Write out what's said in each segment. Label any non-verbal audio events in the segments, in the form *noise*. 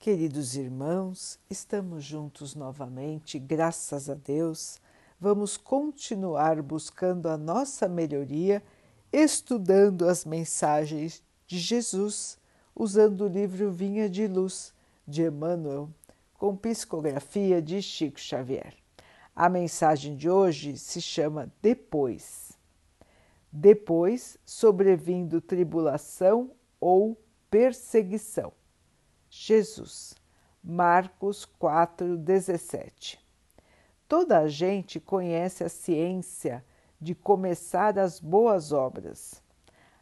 Queridos irmãos, estamos juntos novamente, graças a Deus. Vamos continuar buscando a nossa melhoria, estudando as mensagens de Jesus, usando o livro Vinha de Luz de Emmanuel, com psicografia de Chico Xavier. A mensagem de hoje se chama Depois. Depois sobrevindo tribulação ou perseguição. Jesus, Marcos 4,17 Toda a gente conhece a ciência de começar as boas obras.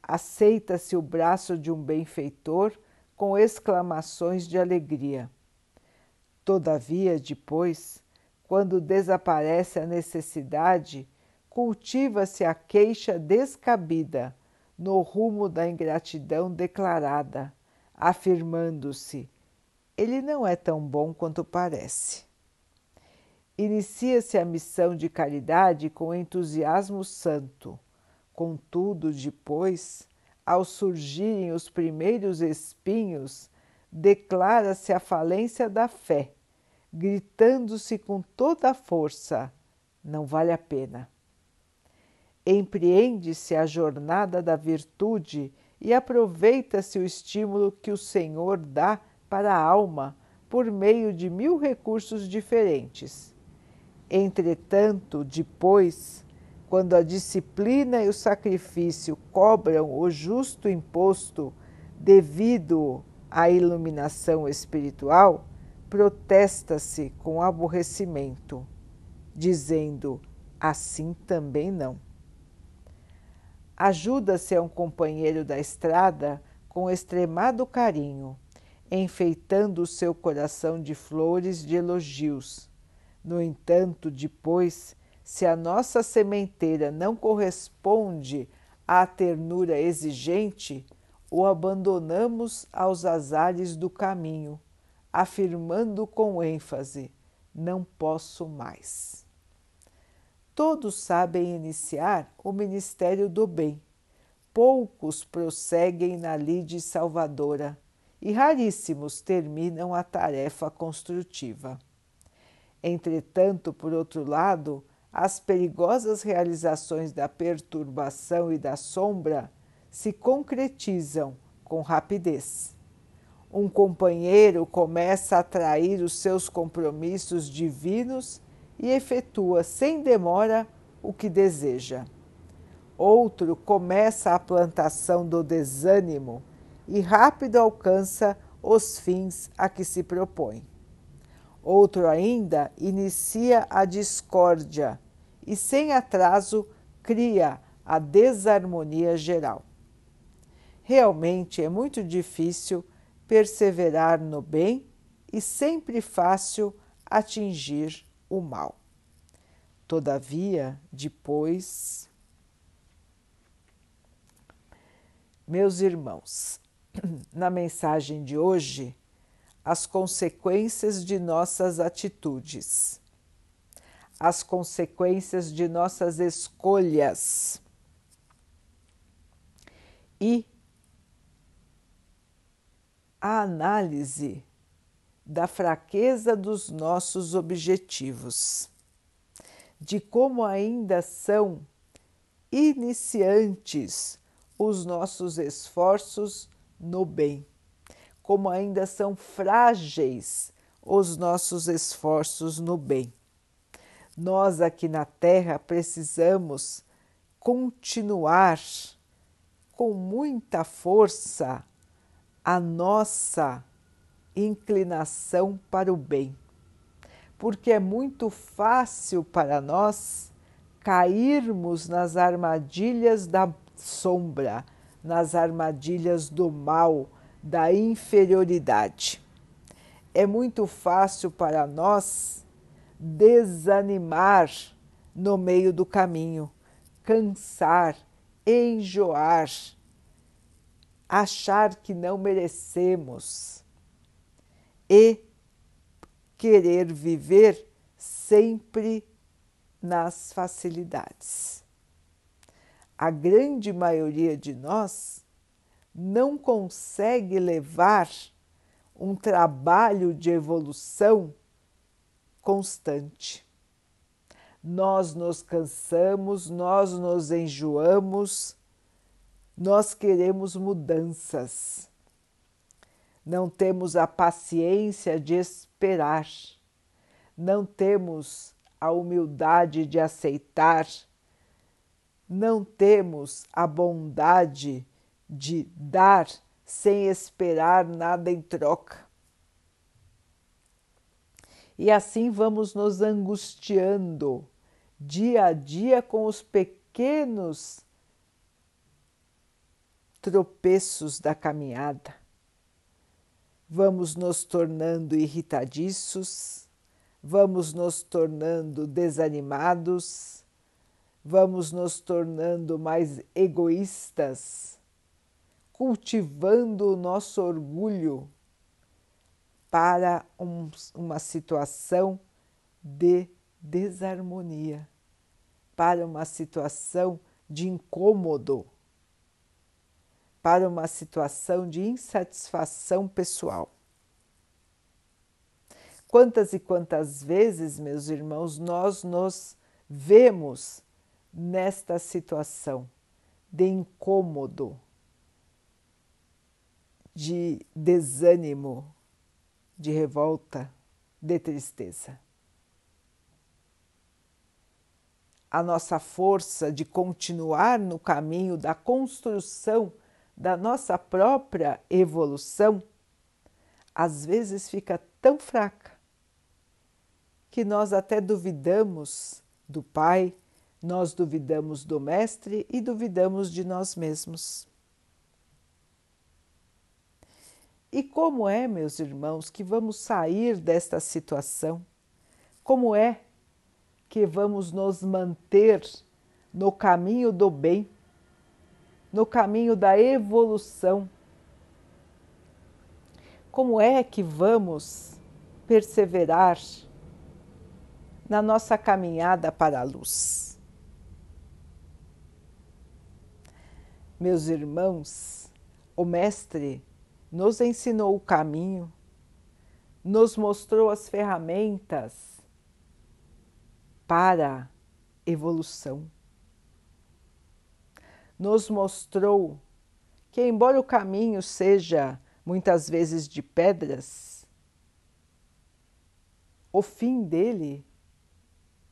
Aceita-se o braço de um benfeitor com exclamações de alegria. Todavia, depois, quando desaparece a necessidade, cultiva-se a queixa descabida no rumo da ingratidão declarada afirmando-se: ele não é tão bom quanto parece. Inicia-se a missão de caridade com entusiasmo santo. Contudo, depois, ao surgirem os primeiros espinhos, declara-se a falência da fé, gritando-se com toda a força: não vale a pena. Empreende-se a jornada da virtude e aproveita-se o estímulo que o Senhor dá para a alma por meio de mil recursos diferentes. Entretanto, depois, quando a disciplina e o sacrifício cobram o justo imposto devido à iluminação espiritual, protesta-se com aborrecimento, dizendo: assim também não ajuda-se a um companheiro da estrada com extremado carinho, enfeitando o seu coração de flores de elogios. No entanto, depois, se a nossa sementeira não corresponde à ternura exigente, o abandonamos aos azares do caminho, afirmando com ênfase: não posso mais todos sabem iniciar o ministério do bem. Poucos prosseguem na lide salvadora e raríssimos terminam a tarefa construtiva. Entretanto, por outro lado, as perigosas realizações da perturbação e da sombra se concretizam com rapidez. Um companheiro começa a atrair os seus compromissos divinos e efetua sem demora o que deseja. Outro começa a plantação do desânimo e rápido alcança os fins a que se propõe. Outro ainda inicia a discórdia e, sem atraso, cria a desarmonia geral. Realmente é muito difícil perseverar no bem e sempre fácil atingir o mal. Todavia, depois, meus irmãos, *clears throat* na mensagem de hoje, as consequências de nossas atitudes, as consequências de nossas escolhas e a análise da fraqueza dos nossos objetivos, de como ainda são iniciantes os nossos esforços no bem, como ainda são frágeis os nossos esforços no bem. Nós aqui na Terra precisamos continuar com muita força a nossa inclinação para o bem, porque é muito fácil para nós cairmos nas armadilhas da sombra, nas armadilhas do mal, da inferioridade. É muito fácil para nós desanimar no meio do caminho, cansar, enjoar, achar que não merecemos e querer viver sempre nas facilidades. A grande maioria de nós não consegue levar um trabalho de evolução constante. Nós nos cansamos, nós nos enjoamos, nós queremos mudanças. Não temos a paciência de esperar, não temos a humildade de aceitar, não temos a bondade de dar sem esperar nada em troca. E assim vamos nos angustiando dia a dia com os pequenos tropeços da caminhada. Vamos nos tornando irritadiços, vamos nos tornando desanimados, vamos nos tornando mais egoístas, cultivando o nosso orgulho para um, uma situação de desarmonia, para uma situação de incômodo, para uma situação de insatisfação pessoal. Quantas e quantas vezes, meus irmãos, nós nos vemos nesta situação de incômodo, de desânimo, de revolta, de tristeza. A nossa força de continuar no caminho da construção da nossa própria evolução, às vezes fica tão fraca que nós até duvidamos do Pai, nós duvidamos do Mestre e duvidamos de nós mesmos. E como é, meus irmãos, que vamos sair desta situação? Como é que vamos nos manter no caminho do bem, no caminho da evolução? Como é que vamos perseverar na nossa caminhada para a luz? Meus irmãos, o Mestre nos ensinou o caminho, nos mostrou as ferramentas para evolução. Nos mostrou que, embora o caminho seja muitas vezes de pedras, o fim dele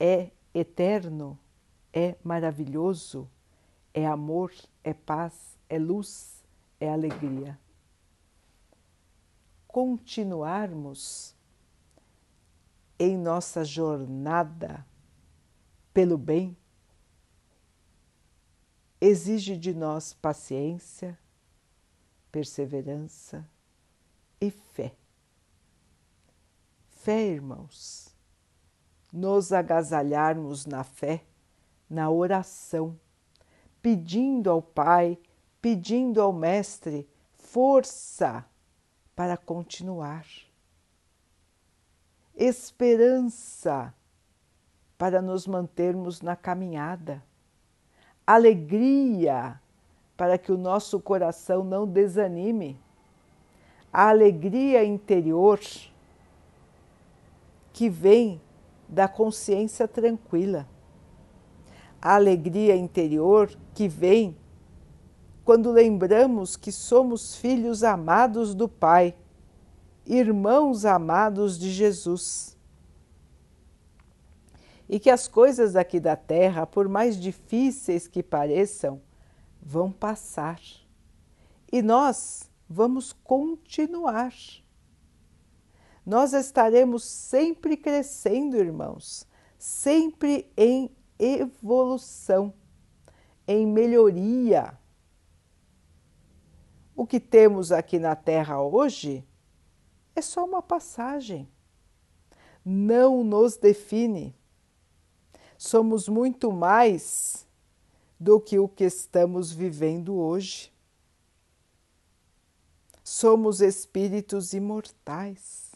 é eterno, é maravilhoso, é amor, é paz, é luz, é alegria. Continuarmos em nossa jornada pelo bem, exige de nós paciência, perseverança e fé. Fé, irmãos, nos agasalharmos na fé, na oração, pedindo ao Pai, pedindo ao Mestre força para continuar. Esperança para nos mantermos na caminhada. Alegria para que o nosso coração não desanime. A alegria interior que vem da consciência tranquila. A alegria interior que vem quando lembramos que somos filhos amados do Pai, irmãos amados de Jesus. E que as coisas aqui da terra, por mais difíceis que pareçam, vão passar. E nós vamos continuar. Nós estaremos sempre crescendo, irmãos, sempre em evolução, em melhoria o que temos aqui na Terra hoje é só uma passagem. Não nos define. Somos muito mais do que o que estamos vivendo hoje. Somos espíritos imortais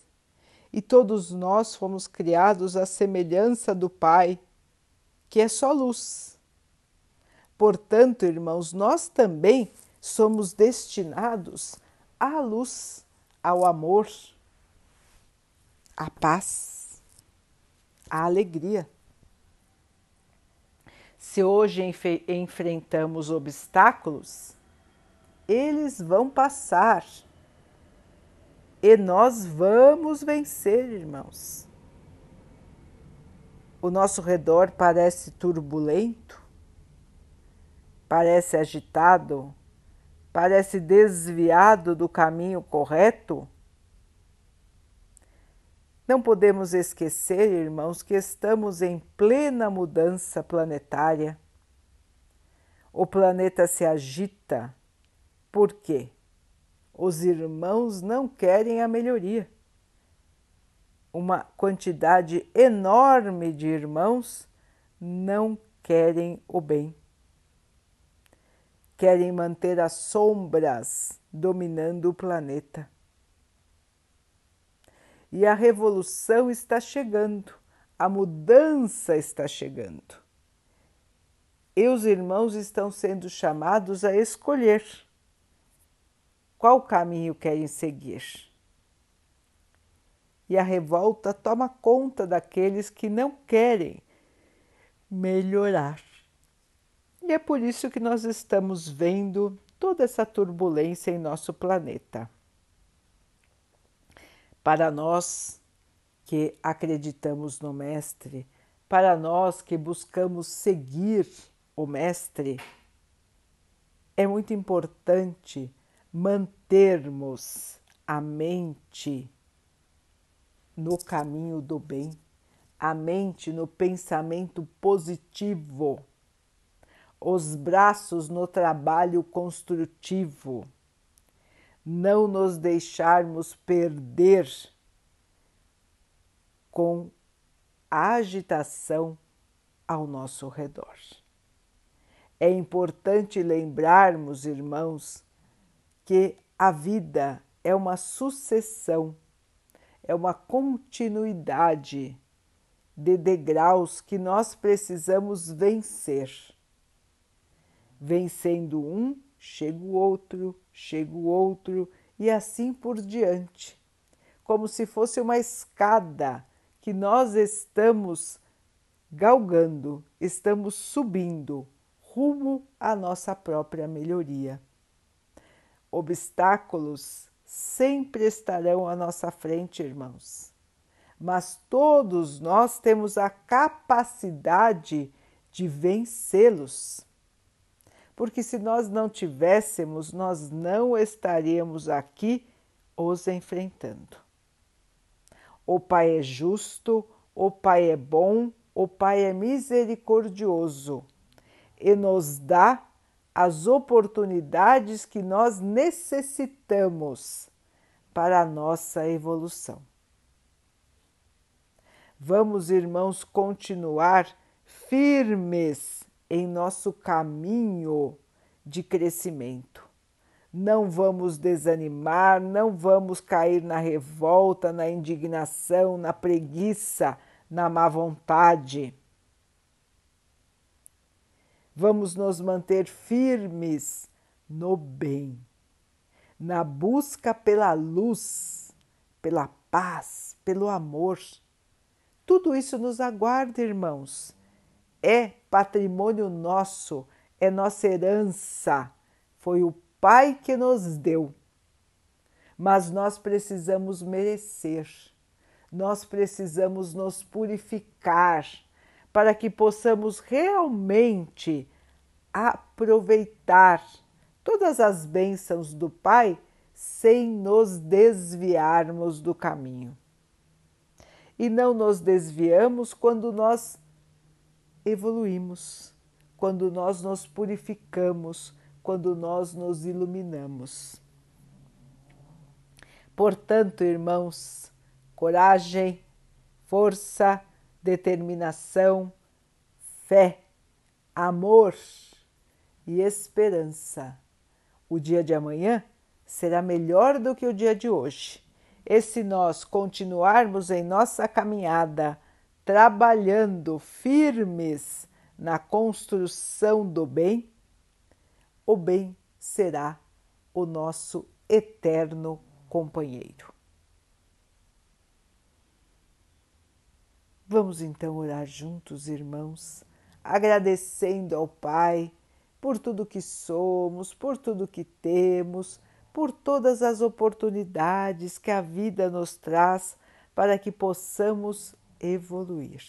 e todos nós fomos criados à semelhança do Pai, que é só luz. Portanto, irmãos, nós também somos destinados à luz, ao amor, à paz, à alegria. Se hoje enfrentamos obstáculos, eles vão passar e nós vamos vencer, irmãos. O nosso redor parece turbulento, parece agitado, parece desviado do caminho correto. Não podemos esquecer, irmãos, que estamos em plena mudança planetária. O planeta se agita. Por quê? os irmãos não querem a melhoria. Uma quantidade enorme de irmãos não querem o bem. Querem manter as sombras dominando o planeta. E a revolução está chegando, a mudança está chegando. E os irmãos estão sendo chamados a escolher qual caminho querem seguir. E a revolta toma conta daqueles que não querem melhorar. E é por isso que nós estamos vendo toda essa turbulência em nosso planeta. Para nós que acreditamos no Mestre, para nós que buscamos seguir o Mestre, é muito importante mantermos a mente no caminho do bem, a mente no pensamento positivo, os braços no trabalho construtivo, não nos deixarmos perder com a agitação ao nosso redor. É importante lembrarmos, irmãos, que a vida é uma sucessão, é uma continuidade de degraus que nós precisamos vencer. Vencendo um, chega o outro, chega o outro e assim por diante, como se fosse uma escada que nós estamos galgando, estamos subindo rumo à nossa própria melhoria obstáculos sempre estarão à nossa frente, irmãos. Mas todos nós temos a capacidade de vencê-los. Porque se nós não tivéssemos, nós não estaríamos aqui os enfrentando. O Pai é justo, o Pai é bom, o Pai é misericordioso e nos dá as oportunidades que nós necessitamos para a nossa evolução. Vamos, irmãos, continuar firmes em nosso caminho de crescimento. Não vamos desanimar, não vamos cair na revolta, na indignação, na preguiça, na má vontade Vamos nos manter firmes no bem, na busca pela luz, pela paz, pelo amor. Tudo isso nos aguarda, irmãos. É patrimônio nosso, é nossa herança. Foi o Pai que nos deu. Mas nós precisamos merecer, nós precisamos nos purificar para que possamos realmente aproveitar todas as bênçãos do Pai sem nos desviarmos do caminho. E não nos desviamos quando nós evoluímos, quando nós nos purificamos, quando nós nos iluminamos. Portanto, irmãos, coragem, força, determinação, fé, amor e esperança. O dia de amanhã será melhor do que o dia de hoje. E se nós continuarmos em nossa caminhada, trabalhando firmes na construção do bem, o bem será o nosso eterno companheiro. Vamos então orar juntos, irmãos, agradecendo ao Pai por tudo que somos, por tudo que temos, por todas as oportunidades que a vida nos traz para que possamos evoluir,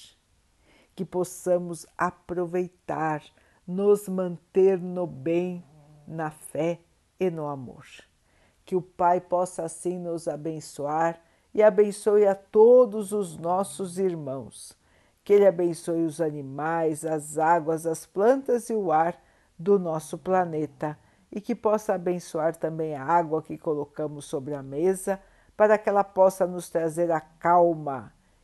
que possamos aproveitar, nos manter no bem, na fé e no amor. Que o Pai possa assim nos abençoar e abençoe a todos os nossos irmãos. Que Ele abençoe os animais, as águas, as plantas e o ar do nosso planeta e que possa abençoar também a água que colocamos sobre a mesa para que ela possa nos trazer a calma